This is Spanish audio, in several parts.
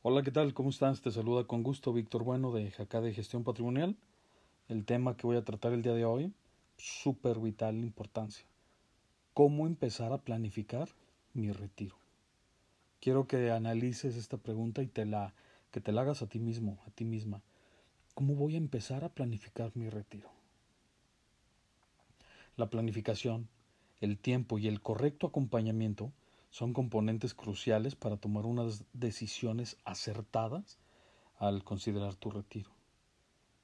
Hola, ¿qué tal? ¿Cómo estás? Te saluda con gusto Víctor Bueno de Jacá de Gestión Patrimonial. El tema que voy a tratar el día de hoy, súper vital importancia. ¿Cómo empezar a planificar mi retiro? Quiero que analices esta pregunta y te la, que te la hagas a ti mismo, a ti misma. ¿Cómo voy a empezar a planificar mi retiro? La planificación, el tiempo y el correcto acompañamiento son componentes cruciales para tomar unas decisiones acertadas al considerar tu retiro.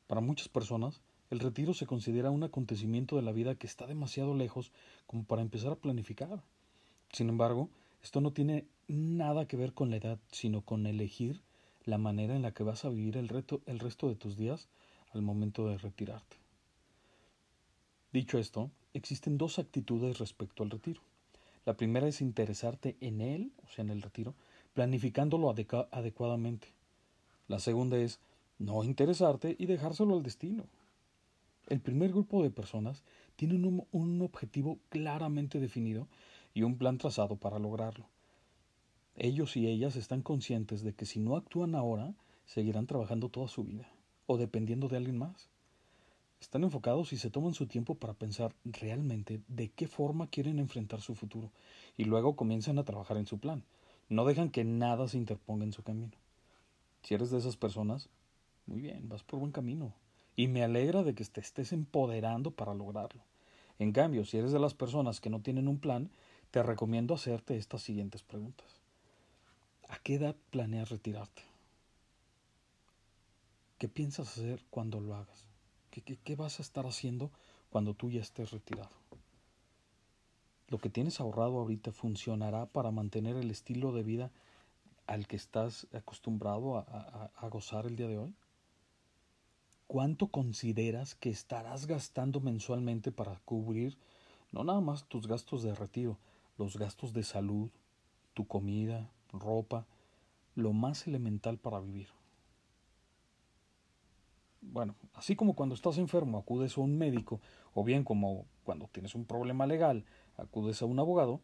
Para muchas personas, el retiro se considera un acontecimiento de la vida que está demasiado lejos como para empezar a planificar. Sin embargo, esto no tiene nada que ver con la edad, sino con elegir la manera en la que vas a vivir el, el resto de tus días al momento de retirarte. Dicho esto, existen dos actitudes respecto al retiro. La primera es interesarte en él, o sea, en el retiro, planificándolo adecuadamente. La segunda es no interesarte y dejárselo al destino. El primer grupo de personas tiene un, un, objetivo claramente definido y un plan trazado para lograrlo. Ellos y ellas están conscientes de que si no actúan ahora, seguirán trabajando toda su vida, o dependiendo de alguien más. Están enfocados y se toman su tiempo para pensar realmente de qué forma quieren enfrentar su futuro y luego comienzan a trabajar en su plan. No dejan que nada se interponga en su camino. Si eres de esas personas, muy bien, vas por buen camino. Y me alegra de que te estés empoderando para lograrlo. En cambio, si eres de las personas que no tienen un plan, te recomiendo hacerte estas siguientes preguntas. ¿A qué edad planeas retirarte? ¿Qué piensas hacer cuando lo hagas? ¿Qué, vas a estar haciendo cuando tú ya estés retirado? ¿Lo que tienes ahorrado ahorita funcionará para mantener el estilo de vida al que estás acostumbrado a, a gozar el día de hoy? ¿Cuánto consideras que estarás gastando mensualmente para cubrir no nada más tus gastos de retiro, los gastos de salud, tu comida, ropa, lo más elemental para vivir? Bueno, así como cuando estás enfermo acudes a un médico, o bien como cuando tienes un problema legal acudes a un abogado,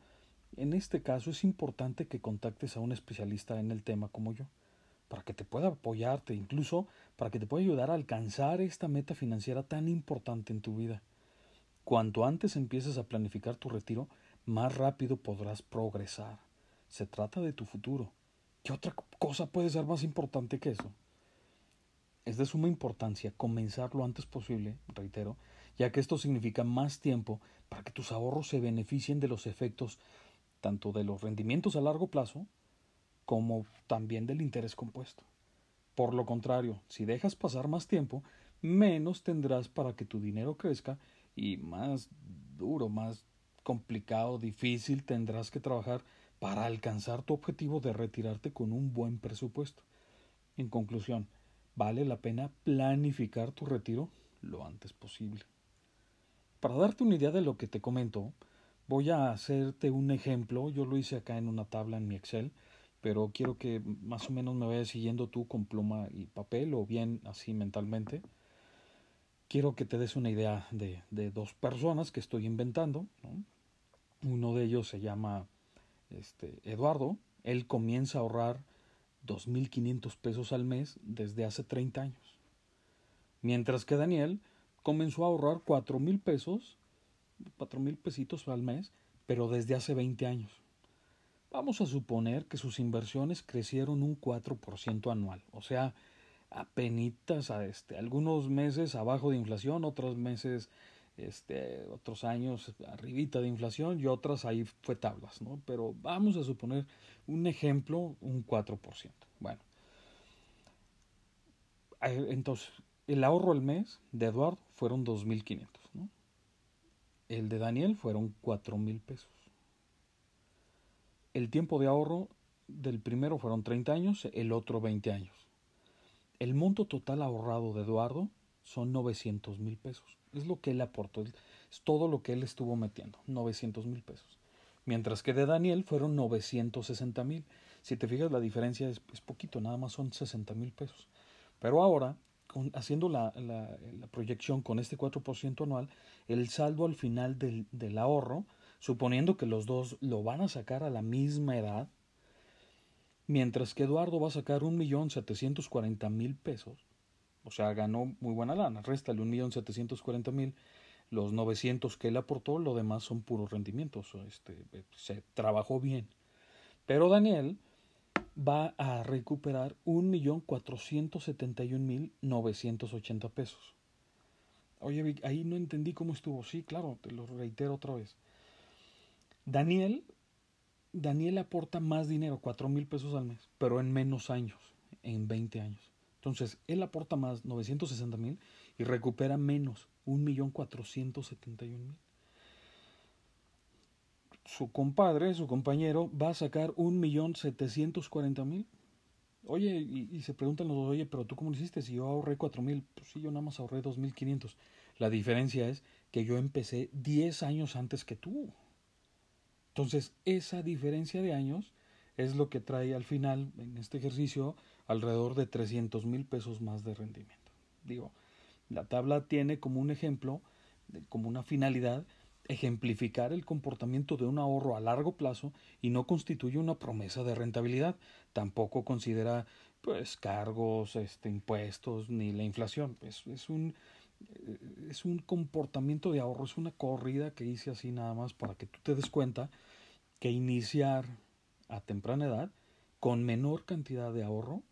en este caso es importante que contactes a un especialista en el tema como yo, para que te pueda apoyarte, incluso para que te pueda ayudar a alcanzar esta meta financiera tan importante en tu vida. Cuanto antes empieces a planificar tu retiro, más rápido podrás progresar. Se trata de tu futuro. ¿Qué otra cosa puede ser más importante que eso? Es de suma importancia comenzar lo antes posible, reitero, ya que esto significa más tiempo para que tus ahorros se beneficien de los efectos tanto de los rendimientos a largo plazo como también del interés compuesto. Por lo contrario, si dejas pasar más tiempo, menos tendrás para que tu dinero crezca y más duro, más complicado, difícil tendrás que trabajar para alcanzar tu objetivo de retirarte con un buen presupuesto. En conclusión, vale la pena planificar tu retiro lo antes posible. Para darte una idea de lo que te comento, voy a hacerte un ejemplo. Yo lo hice acá en una tabla en mi Excel, pero quiero que más o menos me vayas siguiendo tú con pluma y papel o bien así mentalmente. Quiero que te des una idea de, de dos personas que estoy inventando. Uno de ellos se llama este, Eduardo. Él comienza a ahorrar 2.500 pesos al mes desde hace 30 años. Mientras que Daniel comenzó a ahorrar 4.000 pesos, 4.000 pesitos al mes, pero desde hace 20 años. Vamos a suponer que sus inversiones crecieron un 4% anual, o sea, apenitas a este, algunos meses abajo de inflación, otros meses este, otros años arribita de inflación y otras ahí fue tablas, ¿no? Pero vamos a suponer un ejemplo, un 4%. Bueno, entonces, el ahorro al mes de Eduardo fueron 2.500, ¿no? El de Daniel fueron 4.000 pesos. El tiempo de ahorro del primero fueron 30 años, el otro 20 años. El monto total ahorrado de Eduardo son 900 mil pesos. Es lo que él aportó, es todo lo que él estuvo metiendo, 900 mil pesos. Mientras que de Daniel fueron 960 mil. Si te fijas, la diferencia es, poquito, nada más son 60 mil pesos. Pero ahora, haciendo la, la, proyección con este 4% anual, el saldo al final del, del ahorro, suponiendo que los dos lo van a sacar a la misma edad, mientras que Eduardo va a sacar un millón setecientos cuarenta mil pesos. O sea, ganó muy buena lana. Réstale un millón setecientos cuarenta mil. Los 900 que él aportó, lo demás son puros rendimientos. Este, se trabajó bien. Pero Daniel va a recuperar un millón cuatrocientos setenta y un mil novecientos ochenta pesos. Oye, ahí no entendí cómo estuvo. Sí, claro, te lo reitero otra vez. Daniel, Daniel aporta más dinero, cuatro mil pesos al mes, pero en menos años, en 20 años. Entonces, él aporta más, 960 mil, y recupera menos, un millón cuatrocientos setenta y un mil. Su compadre, su compañero, va a sacar un millón setecientos cuarenta mil. Oye, y, se preguntan los dos, oye, pero tú cómo lo hiciste si yo ahorré cuatro mil, pues sí, yo nada más ahorré dos mil quinientos. La diferencia es que yo empecé 10 años antes que tú. Entonces, esa diferencia de años es lo que trae al final, en este ejercicio, alrededor de 300 mil pesos más de rendimiento. Digo, la tabla tiene como un ejemplo, como una finalidad, ejemplificar el comportamiento de un ahorro a largo plazo y no constituye una promesa de rentabilidad. Tampoco considera pues cargos, este, impuestos ni la inflación. Es, es un es un comportamiento de ahorro, es una corrida que hice así nada más para que tú te des cuenta que iniciar a temprana edad con menor cantidad de ahorro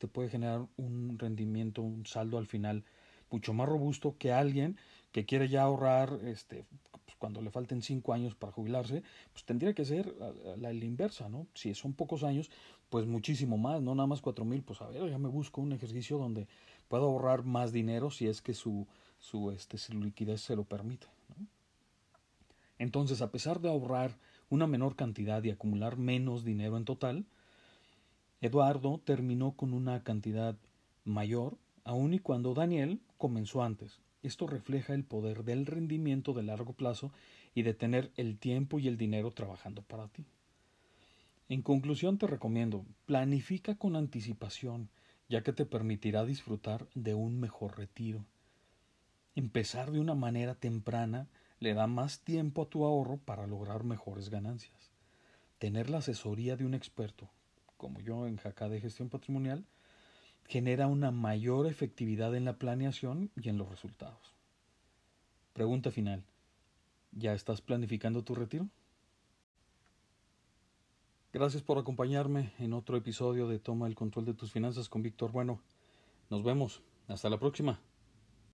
te puede generar un rendimiento, un saldo al final mucho más robusto que alguien que quiere ya ahorrar este pues, cuando le falten cinco años para jubilarse, pues tendría que ser la, inversa, ¿no? Si son pocos años, pues muchísimo más, no nada más cuatro mil, pues a ver, ya me busco un ejercicio donde pueda ahorrar más dinero si es que su, su, este, su liquidez se lo permite. Entonces, a pesar de ahorrar una menor cantidad y acumular menos dinero en total, Eduardo terminó con una cantidad mayor, aun y cuando Daniel comenzó antes. Esto refleja el poder del rendimiento de largo plazo y de tener el tiempo y el dinero trabajando para ti. En conclusión te recomiendo, planifica con anticipación, ya que te permitirá disfrutar de un mejor retiro. Empezar de una manera temprana le da más tiempo a tu ahorro para lograr mejores ganancias. Tener la asesoría de un experto, como yo en Jacá de Gestión Patrimonial, genera una mayor efectividad en la planeación y en los resultados. Pregunta final. ¿Ya estás planificando tu retiro? Gracias por acompañarme en otro episodio de Toma el control de tus finanzas con Víctor Bueno. Nos vemos. Hasta la próxima.